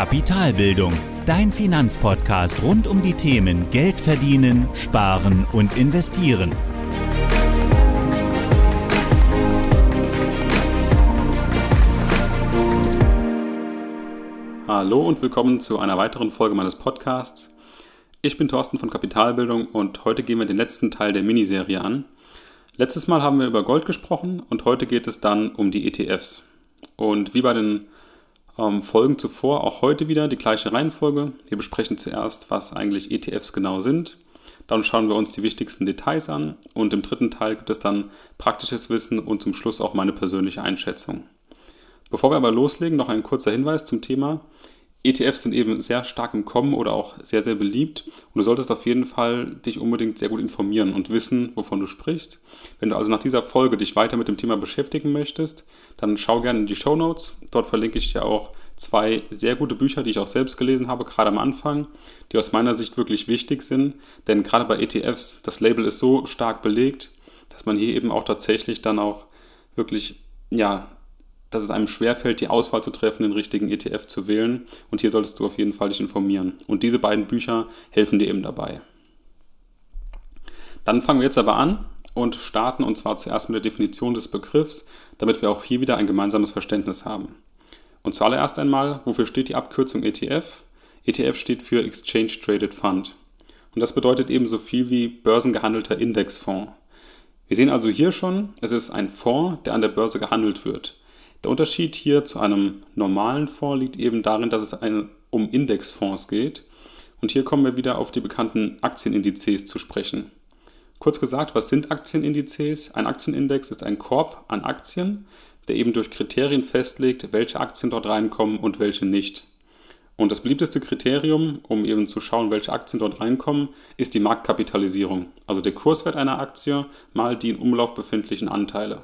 Kapitalbildung, dein Finanzpodcast rund um die Themen Geld verdienen, sparen und investieren. Hallo und willkommen zu einer weiteren Folge meines Podcasts. Ich bin Thorsten von Kapitalbildung und heute gehen wir den letzten Teil der Miniserie an. Letztes Mal haben wir über Gold gesprochen und heute geht es dann um die ETFs. Und wie bei den ähm, Folgen zuvor auch heute wieder die gleiche Reihenfolge. Wir besprechen zuerst, was eigentlich ETFs genau sind. Dann schauen wir uns die wichtigsten Details an und im dritten Teil gibt es dann praktisches Wissen und zum Schluss auch meine persönliche Einschätzung. Bevor wir aber loslegen, noch ein kurzer Hinweis zum Thema. ETFs sind eben sehr stark im Kommen oder auch sehr, sehr beliebt. Und du solltest auf jeden Fall dich unbedingt sehr gut informieren und wissen, wovon du sprichst. Wenn du also nach dieser Folge dich weiter mit dem Thema beschäftigen möchtest, dann schau gerne in die Show Notes. Dort verlinke ich dir auch zwei sehr gute Bücher, die ich auch selbst gelesen habe, gerade am Anfang, die aus meiner Sicht wirklich wichtig sind. Denn gerade bei ETFs, das Label ist so stark belegt, dass man hier eben auch tatsächlich dann auch wirklich, ja, dass es einem schwerfällt, die Auswahl zu treffen, den richtigen ETF zu wählen. Und hier solltest du auf jeden Fall dich informieren. Und diese beiden Bücher helfen dir eben dabei. Dann fangen wir jetzt aber an und starten und zwar zuerst mit der Definition des Begriffs, damit wir auch hier wieder ein gemeinsames Verständnis haben. Und zuallererst einmal, wofür steht die Abkürzung ETF? ETF steht für Exchange Traded Fund. Und das bedeutet eben so viel wie börsengehandelter Indexfonds. Wir sehen also hier schon, es ist ein Fonds, der an der Börse gehandelt wird. Der Unterschied hier zu einem normalen Fonds liegt eben darin, dass es eine, um Indexfonds geht. Und hier kommen wir wieder auf die bekannten Aktienindizes zu sprechen. Kurz gesagt, was sind Aktienindizes? Ein Aktienindex ist ein Korb an Aktien, der eben durch Kriterien festlegt, welche Aktien dort reinkommen und welche nicht. Und das beliebteste Kriterium, um eben zu schauen, welche Aktien dort reinkommen, ist die Marktkapitalisierung, also der Kurswert einer Aktie mal die in Umlauf befindlichen Anteile.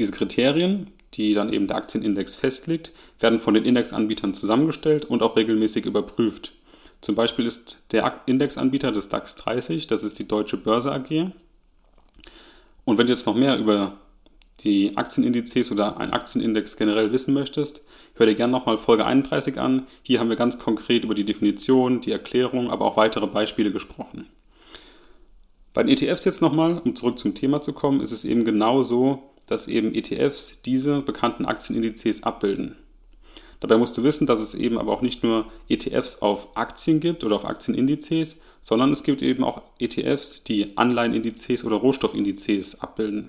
Diese Kriterien, die dann eben der Aktienindex festlegt, werden von den Indexanbietern zusammengestellt und auch regelmäßig überprüft. Zum Beispiel ist der Indexanbieter des DAX 30, das ist die Deutsche Börse AG. Und wenn du jetzt noch mehr über die Aktienindizes oder einen Aktienindex generell wissen möchtest, hör dir gerne nochmal Folge 31 an. Hier haben wir ganz konkret über die Definition, die Erklärung, aber auch weitere Beispiele gesprochen. Bei den ETFs jetzt nochmal, um zurück zum Thema zu kommen, ist es eben genau so, dass eben ETFs diese bekannten Aktienindizes abbilden. Dabei musst du wissen, dass es eben aber auch nicht nur ETFs auf Aktien gibt oder auf Aktienindizes, sondern es gibt eben auch ETFs, die Anleihenindizes oder Rohstoffindizes abbilden.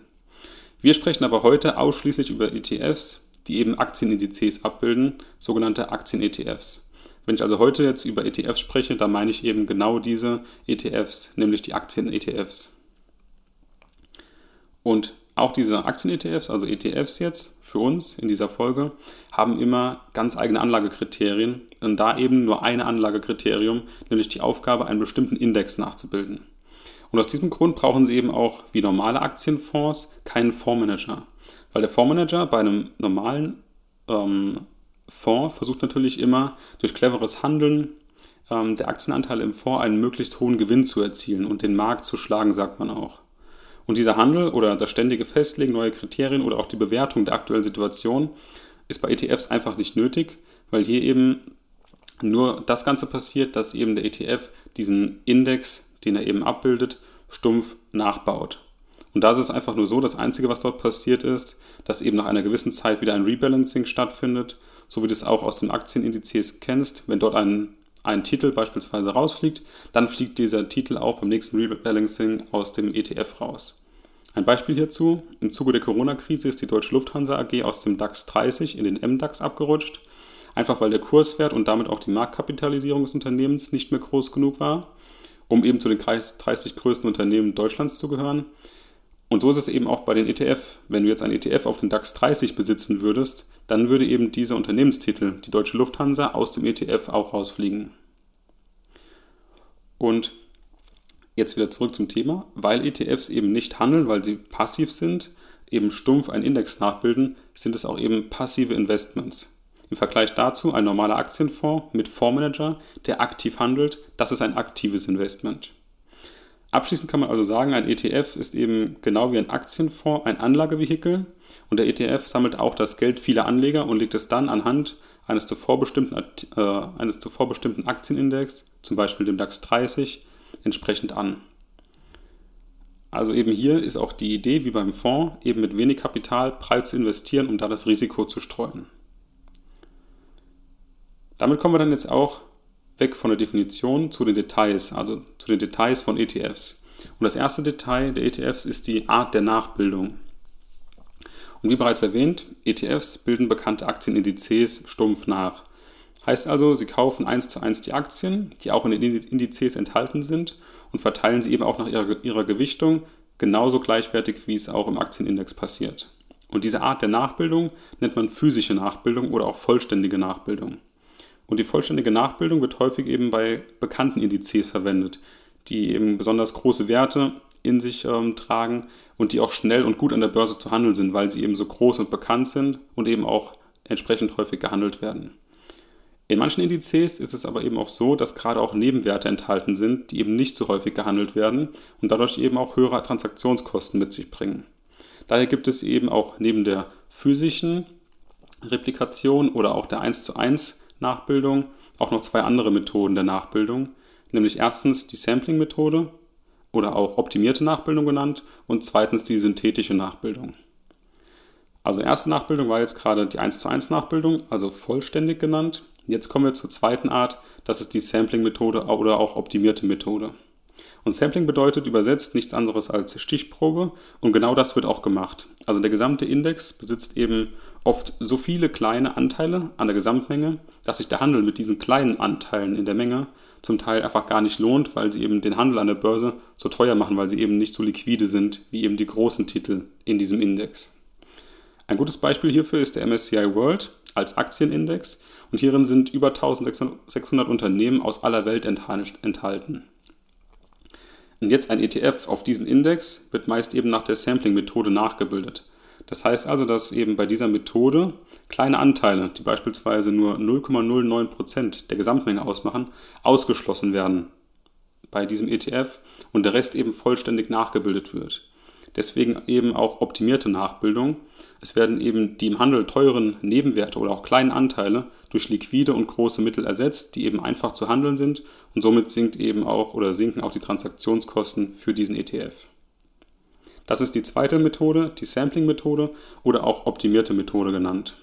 Wir sprechen aber heute ausschließlich über ETFs, die eben Aktienindizes abbilden, sogenannte Aktien-ETFs. Wenn ich also heute jetzt über ETFs spreche, dann meine ich eben genau diese ETFs, nämlich die Aktien-ETFs. Und auch diese Aktien-ETFs, also ETFs jetzt für uns in dieser Folge, haben immer ganz eigene Anlagekriterien und da eben nur ein Anlagekriterium, nämlich die Aufgabe, einen bestimmten Index nachzubilden. Und aus diesem Grund brauchen sie eben auch wie normale Aktienfonds keinen Fondsmanager. Weil der Fondsmanager bei einem normalen ähm, Fonds versucht natürlich immer durch cleveres Handeln ähm, der Aktienanteile im Fonds einen möglichst hohen Gewinn zu erzielen und den Markt zu schlagen, sagt man auch. Und dieser Handel oder das ständige Festlegen neuer Kriterien oder auch die Bewertung der aktuellen Situation ist bei ETFs einfach nicht nötig, weil hier eben nur das Ganze passiert, dass eben der ETF diesen Index, den er eben abbildet, stumpf nachbaut. Und da ist es einfach nur so, das Einzige, was dort passiert ist, dass eben nach einer gewissen Zeit wieder ein Rebalancing stattfindet, so wie du es auch aus den Aktienindizes kennst. Wenn dort ein ein Titel beispielsweise rausfliegt, dann fliegt dieser Titel auch beim nächsten Rebalancing aus dem ETF raus. Ein Beispiel hierzu, im Zuge der Corona-Krise ist die Deutsche Lufthansa AG aus dem DAX 30 in den MDAX abgerutscht, einfach weil der Kurswert und damit auch die Marktkapitalisierung des Unternehmens nicht mehr groß genug war, um eben zu den 30 größten Unternehmen Deutschlands zu gehören. Und so ist es eben auch bei den ETF. Wenn du jetzt ein ETF auf den DAX 30 besitzen würdest, dann würde eben dieser Unternehmenstitel, die Deutsche Lufthansa, aus dem ETF auch rausfliegen. Und jetzt wieder zurück zum Thema. Weil ETFs eben nicht handeln, weil sie passiv sind, eben stumpf einen Index nachbilden, sind es auch eben passive Investments. Im Vergleich dazu ein normaler Aktienfonds mit Fondsmanager, der aktiv handelt, das ist ein aktives Investment. Abschließend kann man also sagen, ein ETF ist eben genau wie ein Aktienfonds ein Anlagevehikel und der ETF sammelt auch das Geld vieler Anleger und legt es dann anhand eines zuvor bestimmten, äh, eines zuvor bestimmten Aktienindex, zum Beispiel dem DAX 30, entsprechend an. Also eben hier ist auch die Idee, wie beim Fonds, eben mit wenig Kapital breit zu investieren, um da das Risiko zu streuen. Damit kommen wir dann jetzt auch weg von der Definition zu den Details, also zu den Details von ETFs. Und das erste Detail der ETFs ist die Art der Nachbildung. Und wie bereits erwähnt, ETFs bilden bekannte Aktienindizes stumpf nach. Heißt also, sie kaufen eins zu eins die Aktien, die auch in den Indizes enthalten sind und verteilen sie eben auch nach ihrer, ihrer Gewichtung genauso gleichwertig, wie es auch im Aktienindex passiert. Und diese Art der Nachbildung nennt man physische Nachbildung oder auch vollständige Nachbildung. Und die vollständige Nachbildung wird häufig eben bei bekannten Indizes verwendet, die eben besonders große Werte in sich ähm, tragen und die auch schnell und gut an der Börse zu handeln sind, weil sie eben so groß und bekannt sind und eben auch entsprechend häufig gehandelt werden. In manchen Indizes ist es aber eben auch so, dass gerade auch Nebenwerte enthalten sind, die eben nicht so häufig gehandelt werden und dadurch eben auch höhere Transaktionskosten mit sich bringen. Daher gibt es eben auch neben der physischen Replikation oder auch der 1 zu 1 Nachbildung auch noch zwei andere Methoden der Nachbildung, nämlich erstens die Sampling-Methode oder auch optimierte Nachbildung genannt und zweitens die synthetische Nachbildung. Also erste Nachbildung war jetzt gerade die 1 zu 1 Nachbildung, also vollständig genannt. Jetzt kommen wir zur zweiten Art, das ist die Sampling-Methode oder auch optimierte Methode. Und Sampling bedeutet übersetzt nichts anderes als Stichprobe und genau das wird auch gemacht. Also der gesamte Index besitzt eben oft so viele kleine Anteile an der Gesamtmenge, dass sich der Handel mit diesen kleinen Anteilen in der Menge zum Teil einfach gar nicht lohnt, weil sie eben den Handel an der Börse so teuer machen, weil sie eben nicht so liquide sind wie eben die großen Titel in diesem Index. Ein gutes Beispiel hierfür ist der MSCI World als Aktienindex und hierin sind über 1600 Unternehmen aus aller Welt enthalten. Und jetzt ein ETF auf diesen Index wird meist eben nach der Sampling-Methode nachgebildet. Das heißt also, dass eben bei dieser Methode kleine Anteile, die beispielsweise nur 0,09% der Gesamtmenge ausmachen, ausgeschlossen werden bei diesem ETF und der Rest eben vollständig nachgebildet wird. Deswegen eben auch optimierte Nachbildung. Es werden eben die im Handel teuren Nebenwerte oder auch kleinen Anteile durch liquide und große Mittel ersetzt, die eben einfach zu handeln sind und somit sinkt eben auch oder sinken auch die Transaktionskosten für diesen ETF. Das ist die zweite Methode, die Sampling-Methode oder auch optimierte Methode genannt.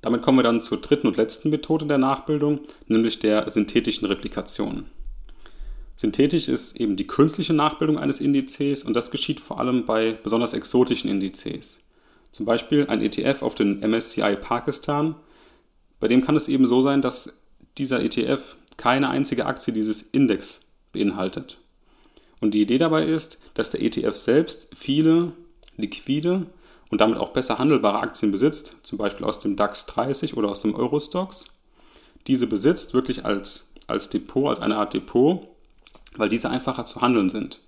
Damit kommen wir dann zur dritten und letzten Methode der Nachbildung, nämlich der synthetischen Replikation. Synthetisch ist eben die künstliche Nachbildung eines Indizes und das geschieht vor allem bei besonders exotischen Indizes. Zum Beispiel ein ETF auf den MSCI Pakistan. Bei dem kann es eben so sein, dass dieser ETF keine einzige Aktie dieses Index beinhaltet. Und die Idee dabei ist, dass der ETF selbst viele liquide und damit auch besser handelbare Aktien besitzt, zum Beispiel aus dem DAX 30 oder aus dem Eurostox. Diese besitzt wirklich als, als Depot, als eine Art Depot weil diese einfacher zu handeln sind.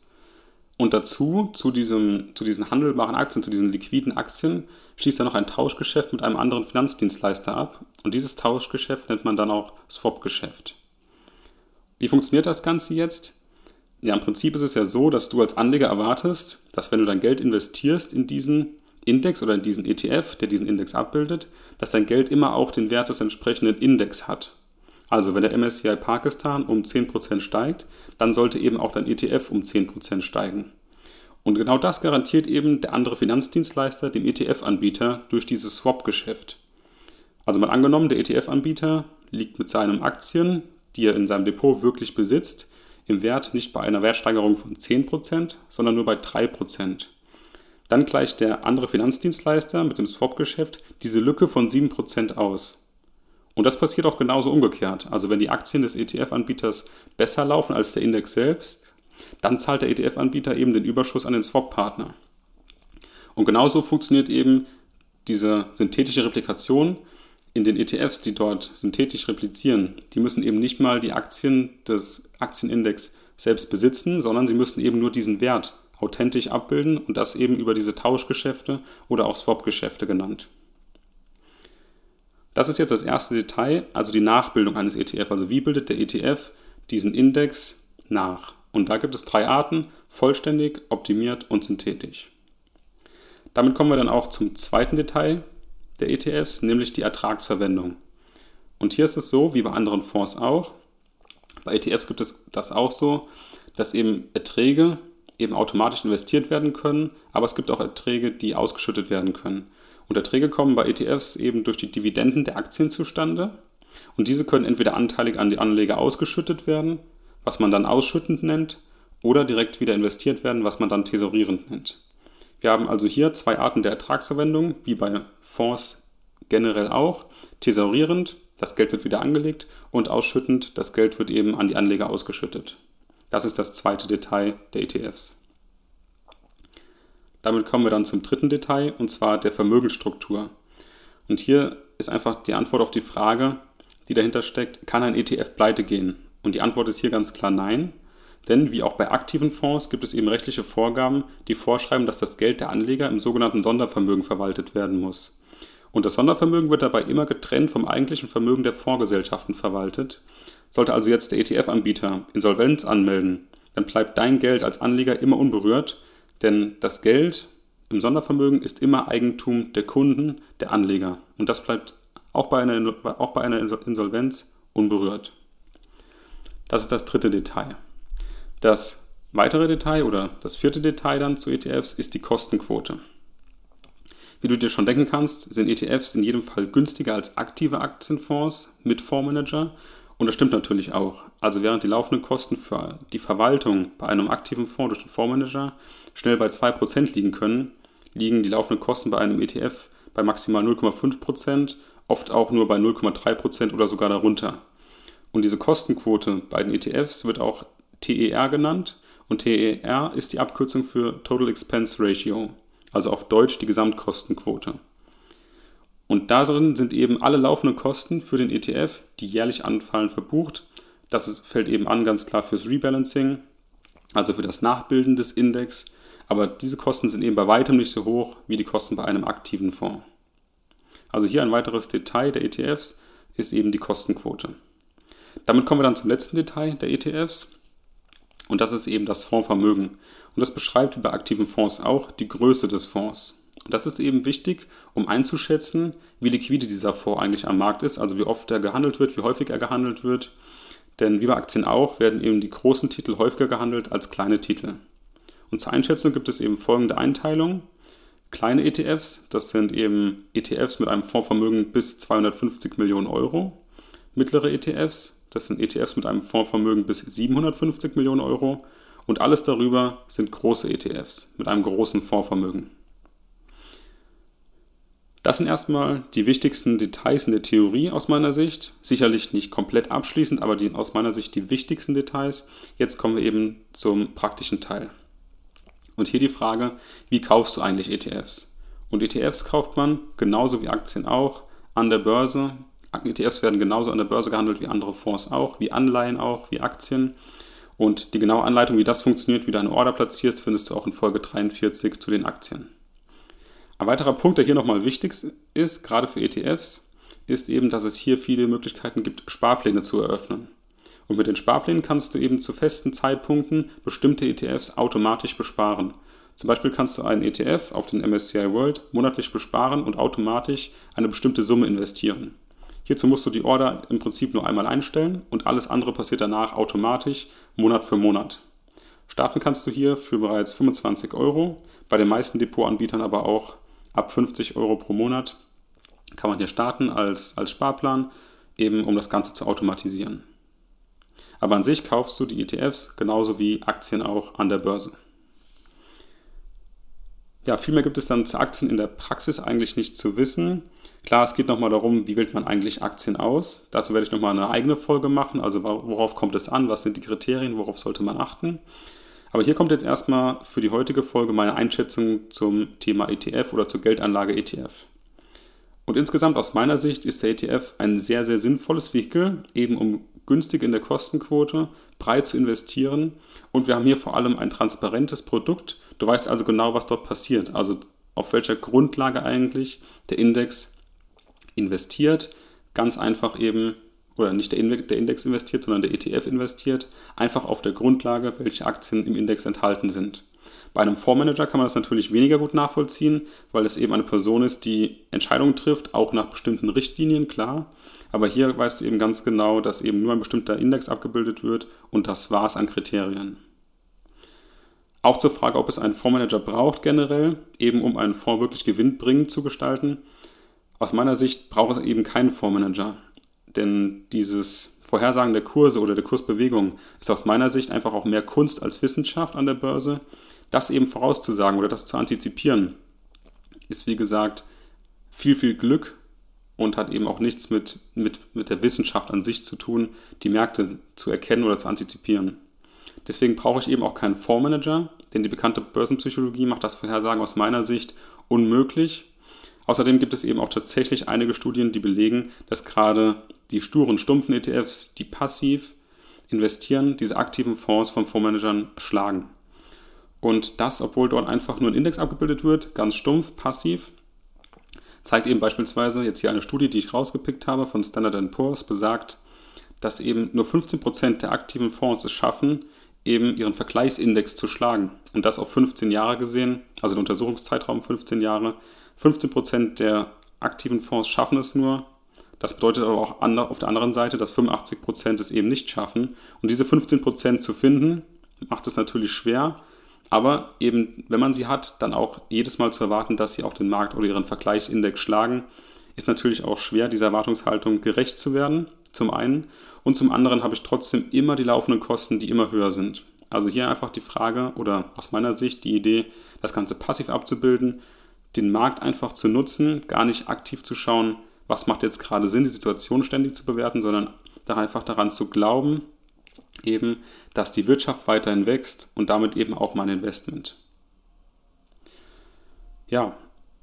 Und dazu, zu, diesem, zu diesen handelbaren Aktien, zu diesen liquiden Aktien, schließt er noch ein Tauschgeschäft mit einem anderen Finanzdienstleister ab. Und dieses Tauschgeschäft nennt man dann auch Swap-Geschäft. Wie funktioniert das Ganze jetzt? Ja, im Prinzip ist es ja so, dass du als Anleger erwartest, dass wenn du dein Geld investierst in diesen Index oder in diesen ETF, der diesen Index abbildet, dass dein Geld immer auch den Wert des entsprechenden Index hat. Also wenn der MSCI Pakistan um 10% steigt, dann sollte eben auch dein ETF um 10% steigen. Und genau das garantiert eben der andere Finanzdienstleister dem ETF-Anbieter durch dieses Swap-Geschäft. Also mal angenommen, der ETF-Anbieter liegt mit seinen Aktien, die er in seinem Depot wirklich besitzt, im Wert nicht bei einer Wertsteigerung von 10%, sondern nur bei 3%. Dann gleicht der andere Finanzdienstleister mit dem Swap-Geschäft diese Lücke von 7% aus. Und das passiert auch genauso umgekehrt. Also wenn die Aktien des ETF-Anbieters besser laufen als der Index selbst, dann zahlt der ETF-Anbieter eben den Überschuss an den Swap-Partner. Und genauso funktioniert eben diese synthetische Replikation in den ETFs, die dort synthetisch replizieren. Die müssen eben nicht mal die Aktien des Aktienindex selbst besitzen, sondern sie müssen eben nur diesen Wert authentisch abbilden und das eben über diese Tauschgeschäfte oder auch Swap-Geschäfte genannt. Das ist jetzt das erste Detail, also die Nachbildung eines ETF. Also wie bildet der ETF diesen Index nach? Und da gibt es drei Arten, vollständig, optimiert und synthetisch. Damit kommen wir dann auch zum zweiten Detail der ETFs, nämlich die Ertragsverwendung. Und hier ist es so, wie bei anderen Fonds auch, bei ETFs gibt es das auch so, dass eben Erträge eben automatisch investiert werden können, aber es gibt auch Erträge, die ausgeschüttet werden können. Und Erträge kommen bei ETFs eben durch die Dividenden der Aktien zustande. Und diese können entweder anteilig an die Anleger ausgeschüttet werden, was man dann ausschüttend nennt, oder direkt wieder investiert werden, was man dann tesorierend nennt. Wir haben also hier zwei Arten der Ertragsverwendung, wie bei Fonds generell auch. Tesorierend, das Geld wird wieder angelegt, und ausschüttend, das Geld wird eben an die Anleger ausgeschüttet. Das ist das zweite Detail der ETFs. Damit kommen wir dann zum dritten Detail, und zwar der Vermögensstruktur. Und hier ist einfach die Antwort auf die Frage, die dahinter steckt, kann ein ETF pleite gehen? Und die Antwort ist hier ganz klar nein. Denn wie auch bei aktiven Fonds gibt es eben rechtliche Vorgaben, die vorschreiben, dass das Geld der Anleger im sogenannten Sondervermögen verwaltet werden muss. Und das Sondervermögen wird dabei immer getrennt vom eigentlichen Vermögen der Fondsgesellschaften verwaltet. Sollte also jetzt der ETF-Anbieter Insolvenz anmelden, dann bleibt dein Geld als Anleger immer unberührt, denn das Geld im Sondervermögen ist immer Eigentum der Kunden, der Anleger. Und das bleibt auch bei einer, auch bei einer Insolvenz unberührt. Das ist das dritte Detail. Das weitere Detail oder das vierte Detail dann zu ETFs ist die Kostenquote. Wie du dir schon denken kannst, sind ETFs in jedem Fall günstiger als aktive Aktienfonds mit Fondsmanager. Und das stimmt natürlich auch. Also während die laufenden Kosten für die Verwaltung bei einem aktiven Fonds durch den Fondsmanager schnell bei 2% liegen können, liegen die laufenden Kosten bei einem ETF bei maximal 0,5%, oft auch nur bei 0,3% oder sogar darunter. Und diese Kostenquote bei den ETFs wird auch TER genannt und TER ist die Abkürzung für Total Expense Ratio, also auf Deutsch die Gesamtkostenquote. Und darin sind eben alle laufenden Kosten für den ETF, die jährlich anfallen, verbucht. Das fällt eben an ganz klar fürs Rebalancing, also für das Nachbilden des Index. Aber diese Kosten sind eben bei weitem nicht so hoch wie die Kosten bei einem aktiven Fonds. Also hier ein weiteres Detail der ETFs ist eben die Kostenquote. Damit kommen wir dann zum letzten Detail der ETFs. Und das ist eben das Fondsvermögen. Und das beschreibt wie bei aktiven Fonds auch die Größe des Fonds. Und das ist eben wichtig, um einzuschätzen, wie liquide dieser Fonds eigentlich am Markt ist, also wie oft er gehandelt wird, wie häufig er gehandelt wird. Denn wie bei Aktien auch, werden eben die großen Titel häufiger gehandelt als kleine Titel. Und zur Einschätzung gibt es eben folgende Einteilung. Kleine ETFs, das sind eben ETFs mit einem Fondsvermögen bis 250 Millionen Euro. Mittlere ETFs, das sind ETFs mit einem Fondsvermögen bis 750 Millionen Euro. Und alles darüber sind große ETFs mit einem großen Fondsvermögen. Das sind erstmal die wichtigsten Details in der Theorie aus meiner Sicht. Sicherlich nicht komplett abschließend, aber die, aus meiner Sicht die wichtigsten Details. Jetzt kommen wir eben zum praktischen Teil. Und hier die Frage, wie kaufst du eigentlich ETFs? Und ETFs kauft man genauso wie Aktien auch an der Börse ETFs werden genauso an der Börse gehandelt wie andere Fonds auch, wie Anleihen auch, wie Aktien. Und die genaue Anleitung, wie das funktioniert, wie du eine Order platzierst, findest du auch in Folge 43 zu den Aktien. Ein weiterer Punkt, der hier nochmal wichtig ist, gerade für ETFs, ist eben, dass es hier viele Möglichkeiten gibt, Sparpläne zu eröffnen. Und mit den Sparplänen kannst du eben zu festen Zeitpunkten bestimmte ETFs automatisch besparen. Zum Beispiel kannst du einen ETF auf den MSCI World monatlich besparen und automatisch eine bestimmte Summe investieren. Hierzu musst du die Order im Prinzip nur einmal einstellen und alles andere passiert danach automatisch Monat für Monat. Starten kannst du hier für bereits 25 Euro, bei den meisten Depotanbietern aber auch ab 50 Euro pro Monat kann man hier starten als, als Sparplan, eben um das Ganze zu automatisieren. Aber an sich kaufst du die ETFs genauso wie Aktien auch an der Börse. Ja, viel mehr gibt es dann zu Aktien in der Praxis eigentlich nicht zu wissen. Klar, es geht nochmal darum, wie wählt man eigentlich Aktien aus. Dazu werde ich nochmal eine eigene Folge machen. Also worauf kommt es an, was sind die Kriterien, worauf sollte man achten. Aber hier kommt jetzt erstmal für die heutige Folge meine Einschätzung zum Thema ETF oder zur Geldanlage ETF. Und insgesamt aus meiner Sicht ist der ETF ein sehr, sehr sinnvolles Vehikel, eben um günstig in der Kostenquote breit zu investieren. Und wir haben hier vor allem ein transparentes Produkt. Du weißt also genau, was dort passiert. Also auf welcher Grundlage eigentlich der Index investiert, ganz einfach eben, oder nicht der Index investiert, sondern der ETF investiert, einfach auf der Grundlage, welche Aktien im Index enthalten sind. Bei einem Fondsmanager kann man das natürlich weniger gut nachvollziehen, weil es eben eine Person ist, die Entscheidungen trifft, auch nach bestimmten Richtlinien, klar. Aber hier weißt du eben ganz genau, dass eben nur ein bestimmter Index abgebildet wird und das war es an Kriterien. Auch zur Frage, ob es einen Fondsmanager braucht generell, eben um einen Fonds wirklich gewinnbringend zu gestalten. Aus meiner Sicht braucht es eben keinen Fondsmanager, denn dieses Vorhersagen der Kurse oder der Kursbewegung ist aus meiner Sicht einfach auch mehr Kunst als Wissenschaft an der Börse. Das eben vorauszusagen oder das zu antizipieren, ist wie gesagt viel, viel Glück und hat eben auch nichts mit, mit, mit der Wissenschaft an sich zu tun, die Märkte zu erkennen oder zu antizipieren. Deswegen brauche ich eben auch keinen Fondsmanager, denn die bekannte Börsenpsychologie macht das Vorhersagen aus meiner Sicht unmöglich. Außerdem gibt es eben auch tatsächlich einige Studien, die belegen, dass gerade die sturen, stumpfen ETFs, die passiv investieren, diese aktiven Fonds von Fondsmanagern schlagen. Und das, obwohl dort einfach nur ein Index abgebildet wird, ganz stumpf, passiv, zeigt eben beispielsweise jetzt hier eine Studie, die ich rausgepickt habe von Standard Poor's, besagt, dass eben nur 15% der aktiven Fonds es schaffen, eben ihren Vergleichsindex zu schlagen. Und das auf 15 Jahre gesehen, also der Untersuchungszeitraum 15 Jahre. 15% der aktiven Fonds schaffen es nur. Das bedeutet aber auch auf der anderen Seite, dass 85% es eben nicht schaffen. Und diese 15% zu finden, macht es natürlich schwer. Aber eben, wenn man sie hat, dann auch jedes Mal zu erwarten, dass sie auch den Markt oder ihren Vergleichsindex schlagen, ist natürlich auch schwer, dieser Erwartungshaltung gerecht zu werden zum einen. Und zum anderen habe ich trotzdem immer die laufenden Kosten, die immer höher sind. Also hier einfach die Frage oder aus meiner Sicht die Idee, das Ganze passiv abzubilden, den Markt einfach zu nutzen, gar nicht aktiv zu schauen, was macht jetzt gerade Sinn, die Situation ständig zu bewerten, sondern da einfach daran zu glauben, eben, dass die Wirtschaft weiterhin wächst und damit eben auch mein Investment. Ja,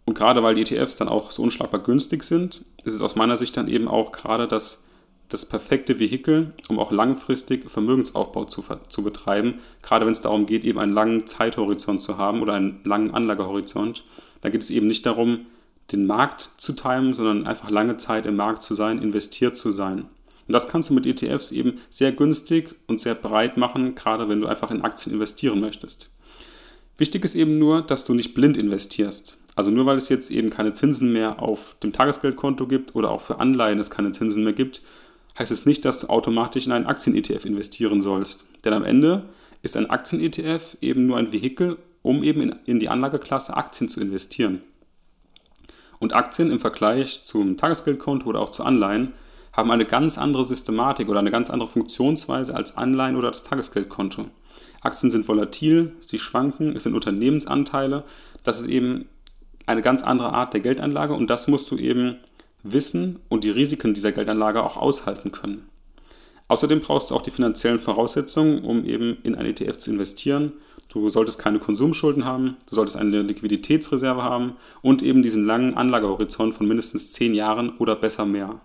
und gerade weil die ETFs dann auch so unschlagbar günstig sind, ist es aus meiner Sicht dann eben auch gerade das das perfekte Vehikel, um auch langfristig Vermögensaufbau zu, zu betreiben, gerade wenn es darum geht, eben einen langen Zeithorizont zu haben oder einen langen Anlagehorizont. Da geht es eben nicht darum, den Markt zu timen, sondern einfach lange Zeit im Markt zu sein, investiert zu sein. Und das kannst du mit ETFs eben sehr günstig und sehr breit machen, gerade wenn du einfach in Aktien investieren möchtest. Wichtig ist eben nur, dass du nicht blind investierst. Also nur weil es jetzt eben keine Zinsen mehr auf dem Tagesgeldkonto gibt oder auch für Anleihen es keine Zinsen mehr gibt, heißt es nicht, dass du automatisch in einen Aktien-ETF investieren sollst. Denn am Ende ist ein Aktien-ETF eben nur ein Vehikel, um eben in, in die Anlageklasse Aktien zu investieren. Und Aktien im Vergleich zum Tagesgeldkonto oder auch zu Anleihen haben eine ganz andere Systematik oder eine ganz andere Funktionsweise als Anleihen oder das Tagesgeldkonto. Aktien sind volatil, sie schwanken, es sind Unternehmensanteile. Das ist eben eine ganz andere Art der Geldanlage und das musst du eben wissen und die Risiken dieser Geldanlage auch aushalten können. Außerdem brauchst du auch die finanziellen Voraussetzungen, um eben in ein ETF zu investieren. Du solltest keine Konsumschulden haben, du solltest eine Liquiditätsreserve haben und eben diesen langen Anlagehorizont von mindestens 10 Jahren oder besser mehr.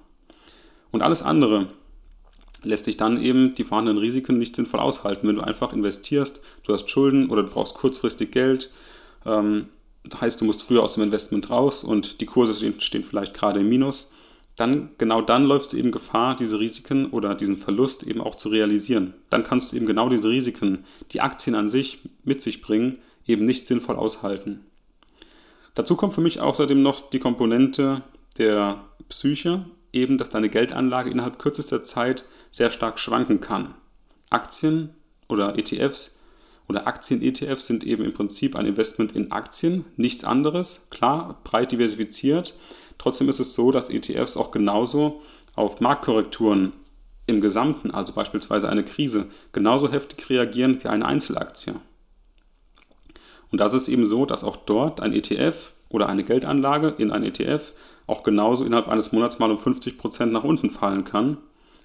Und alles andere lässt sich dann eben die vorhandenen Risiken nicht sinnvoll aushalten, wenn du einfach investierst, du hast Schulden oder du brauchst kurzfristig Geld. Ähm, das heißt, du musst früher aus dem Investment raus und die Kurse stehen, stehen vielleicht gerade im Minus, dann genau dann läufst du eben Gefahr, diese Risiken oder diesen Verlust eben auch zu realisieren. Dann kannst du eben genau diese Risiken, die Aktien an sich mit sich bringen, eben nicht sinnvoll aushalten. Dazu kommt für mich außerdem noch die Komponente der Psyche, eben dass deine Geldanlage innerhalb kürzester Zeit sehr stark schwanken kann. Aktien oder ETFs oder Aktien-ETFs sind eben im Prinzip ein Investment in Aktien, nichts anderes. Klar, breit diversifiziert. Trotzdem ist es so, dass ETFs auch genauso auf Marktkorrekturen im Gesamten, also beispielsweise eine Krise, genauso heftig reagieren wie eine Einzelaktie. Und das ist eben so, dass auch dort ein ETF oder eine Geldanlage in ein ETF auch genauso innerhalb eines Monats mal um 50% nach unten fallen kann.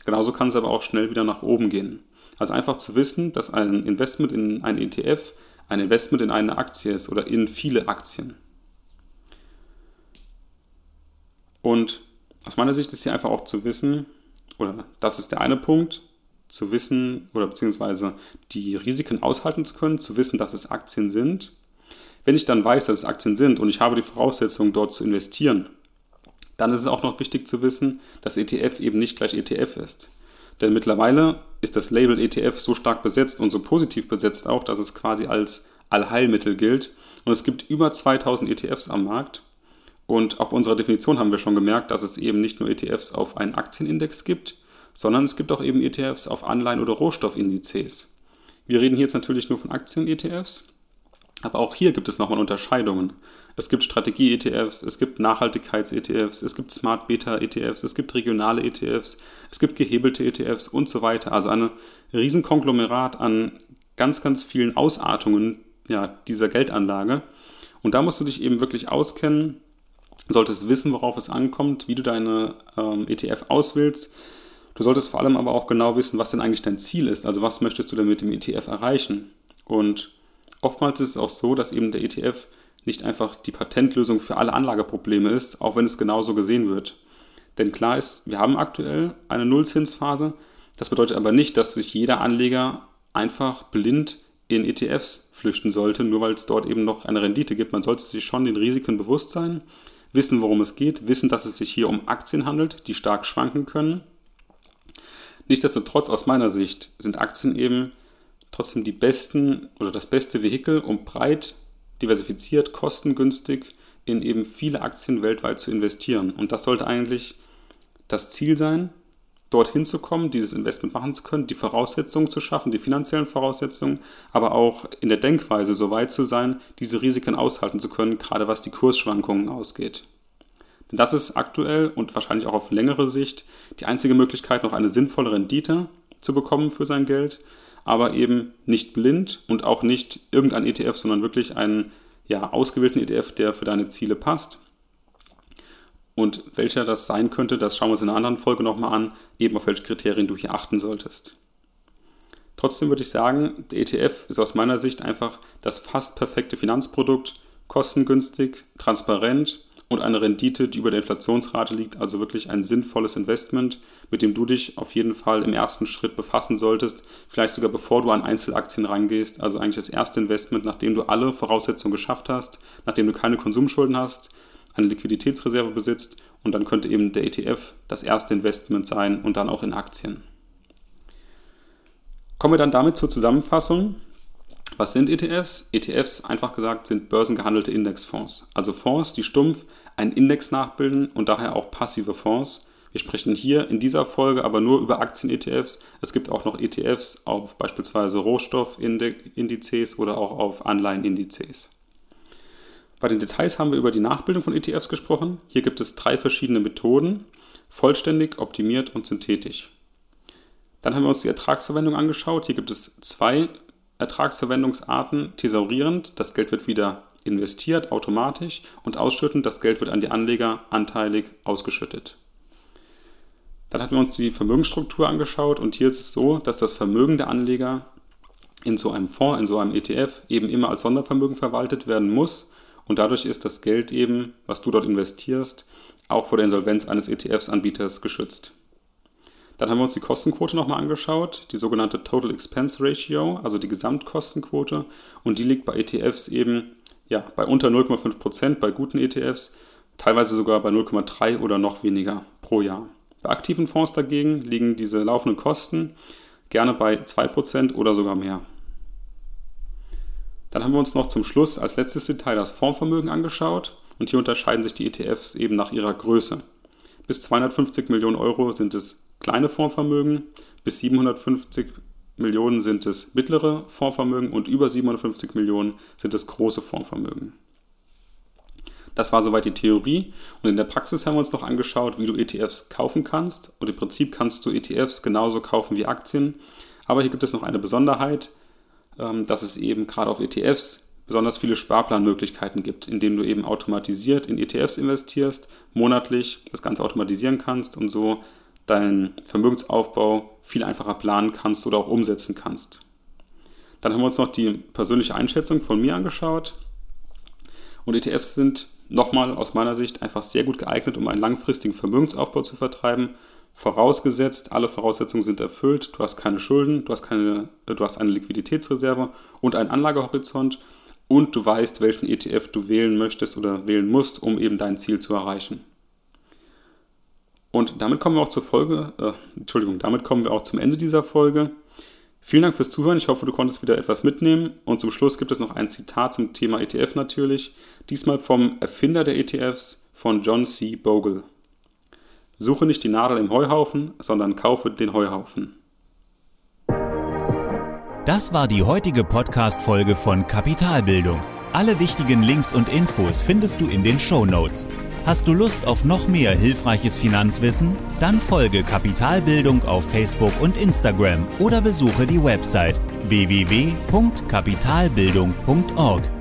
Genauso kann es aber auch schnell wieder nach oben gehen. Also einfach zu wissen, dass ein Investment in ein ETF ein Investment in eine Aktie ist oder in viele Aktien. Und aus meiner Sicht ist hier einfach auch zu wissen, oder das ist der eine Punkt, zu wissen oder beziehungsweise die Risiken aushalten zu können, zu wissen, dass es Aktien sind. Wenn ich dann weiß, dass es Aktien sind und ich habe die Voraussetzung, dort zu investieren, dann ist es auch noch wichtig zu wissen, dass ETF eben nicht gleich ETF ist. Denn mittlerweile ist das Label ETF so stark besetzt und so positiv besetzt auch, dass es quasi als Allheilmittel gilt. Und es gibt über 2000 ETFs am Markt. Und auch bei unserer Definition haben wir schon gemerkt, dass es eben nicht nur ETFs auf einen Aktienindex gibt, sondern es gibt auch eben ETFs auf Anleihen- oder Rohstoffindizes. Wir reden hier jetzt natürlich nur von Aktien-ETFs, aber auch hier gibt es nochmal Unterscheidungen. Es gibt Strategie-ETFs, es gibt Nachhaltigkeits-ETFs, es gibt Smart-Beta-ETFs, es gibt regionale ETFs, es gibt gehebelte ETFs und so weiter. Also ein Riesenkonglomerat an ganz, ganz vielen Ausartungen ja, dieser Geldanlage. Und da musst du dich eben wirklich auskennen, solltest wissen, worauf es ankommt, wie du deine ähm, ETF auswählst. Du solltest vor allem aber auch genau wissen, was denn eigentlich dein Ziel ist. Also was möchtest du denn mit dem ETF erreichen? Und oftmals ist es auch so, dass eben der ETF nicht einfach die Patentlösung für alle Anlageprobleme ist, auch wenn es genauso gesehen wird. Denn klar ist, wir haben aktuell eine Nullzinsphase. Das bedeutet aber nicht, dass sich jeder Anleger einfach blind in ETFs flüchten sollte, nur weil es dort eben noch eine Rendite gibt. Man sollte sich schon den Risiken bewusst sein, wissen, worum es geht, wissen, dass es sich hier um Aktien handelt, die stark schwanken können. Nichtsdestotrotz aus meiner Sicht sind Aktien eben trotzdem die besten oder das beste Vehikel, um breit, diversifiziert, kostengünstig in eben viele Aktien weltweit zu investieren. Und das sollte eigentlich das Ziel sein, dorthin zu kommen, dieses Investment machen zu können, die Voraussetzungen zu schaffen, die finanziellen Voraussetzungen, aber auch in der Denkweise so weit zu sein, diese Risiken aushalten zu können, gerade was die Kursschwankungen ausgeht. Denn das ist aktuell und wahrscheinlich auch auf längere Sicht die einzige Möglichkeit, noch eine sinnvolle Rendite zu bekommen für sein Geld, aber eben nicht blind und auch nicht irgendein ETF, sondern wirklich einen ja, ausgewählten ETF, der für deine Ziele passt. Und welcher das sein könnte, das schauen wir uns in einer anderen Folge nochmal an, eben auf welche Kriterien du hier achten solltest. Trotzdem würde ich sagen, der ETF ist aus meiner Sicht einfach das fast perfekte Finanzprodukt, kostengünstig, transparent und eine Rendite, die über der Inflationsrate liegt, also wirklich ein sinnvolles Investment, mit dem du dich auf jeden Fall im ersten Schritt befassen solltest, vielleicht sogar bevor du an Einzelaktien rangehst, also eigentlich das erste Investment, nachdem du alle Voraussetzungen geschafft hast, nachdem du keine Konsumschulden hast, eine Liquiditätsreserve besitzt und dann könnte eben der ETF das erste Investment sein und dann auch in Aktien. Kommen wir dann damit zur Zusammenfassung. Was sind ETFs? ETFs, einfach gesagt, sind börsengehandelte Indexfonds. Also Fonds, die stumpf einen Index nachbilden und daher auch passive Fonds. Wir sprechen hier in dieser Folge aber nur über Aktien-ETFs. Es gibt auch noch ETFs auf beispielsweise Rohstoffindizes oder auch auf Anleihenindizes. Bei den Details haben wir über die Nachbildung von ETFs gesprochen. Hier gibt es drei verschiedene Methoden, vollständig, optimiert und synthetisch. Dann haben wir uns die Ertragsverwendung angeschaut. Hier gibt es zwei Ertragsverwendungsarten thesaurierend, das Geld wird wieder investiert automatisch und ausschüttend, das Geld wird an die Anleger anteilig ausgeschüttet. Dann hatten wir uns die Vermögensstruktur angeschaut und hier ist es so, dass das Vermögen der Anleger in so einem Fonds, in so einem ETF eben immer als Sondervermögen verwaltet werden muss und dadurch ist das Geld eben, was du dort investierst, auch vor der Insolvenz eines ETFs-Anbieters geschützt. Dann haben wir uns die Kostenquote nochmal angeschaut, die sogenannte Total Expense Ratio, also die Gesamtkostenquote. Und die liegt bei ETFs eben ja, bei unter 0,5 Prozent, bei guten ETFs, teilweise sogar bei 0,3 oder noch weniger pro Jahr. Bei aktiven Fonds dagegen liegen diese laufenden Kosten gerne bei 2 Prozent oder sogar mehr. Dann haben wir uns noch zum Schluss als letztes Detail das Fondsvermögen angeschaut. Und hier unterscheiden sich die ETFs eben nach ihrer Größe. Bis 250 Millionen Euro sind es kleine Fondsvermögen, bis 750 Millionen sind es mittlere Fondsvermögen und über 750 Millionen sind es große Fondsvermögen. Das war soweit die Theorie. Und in der Praxis haben wir uns noch angeschaut, wie du ETFs kaufen kannst. Und im Prinzip kannst du ETFs genauso kaufen wie Aktien, aber hier gibt es noch eine Besonderheit, dass es eben gerade auf ETFs besonders viele Sparplanmöglichkeiten gibt, indem du eben automatisiert in ETFs investierst, monatlich das Ganze automatisieren kannst und so deinen Vermögensaufbau viel einfacher planen kannst oder auch umsetzen kannst. Dann haben wir uns noch die persönliche Einschätzung von mir angeschaut. Und ETFs sind nochmal aus meiner Sicht einfach sehr gut geeignet, um einen langfristigen Vermögensaufbau zu vertreiben. Vorausgesetzt, alle Voraussetzungen sind erfüllt, du hast keine Schulden, du hast, keine, du hast eine Liquiditätsreserve und einen Anlagehorizont und du weißt, welchen ETF du wählen möchtest oder wählen musst, um eben dein Ziel zu erreichen. Und damit kommen wir auch zur Folge, äh, Entschuldigung, damit kommen wir auch zum Ende dieser Folge. Vielen Dank fürs Zuhören. Ich hoffe, du konntest wieder etwas mitnehmen. Und zum Schluss gibt es noch ein Zitat zum Thema ETF natürlich. Diesmal vom Erfinder der ETFs, von John C. Bogle. Suche nicht die Nadel im Heuhaufen, sondern kaufe den Heuhaufen. Das war die heutige Podcast-Folge von Kapitalbildung. Alle wichtigen Links und Infos findest du in den Show Notes. Hast du Lust auf noch mehr hilfreiches Finanzwissen? Dann folge Kapitalbildung auf Facebook und Instagram oder besuche die Website www.kapitalbildung.org.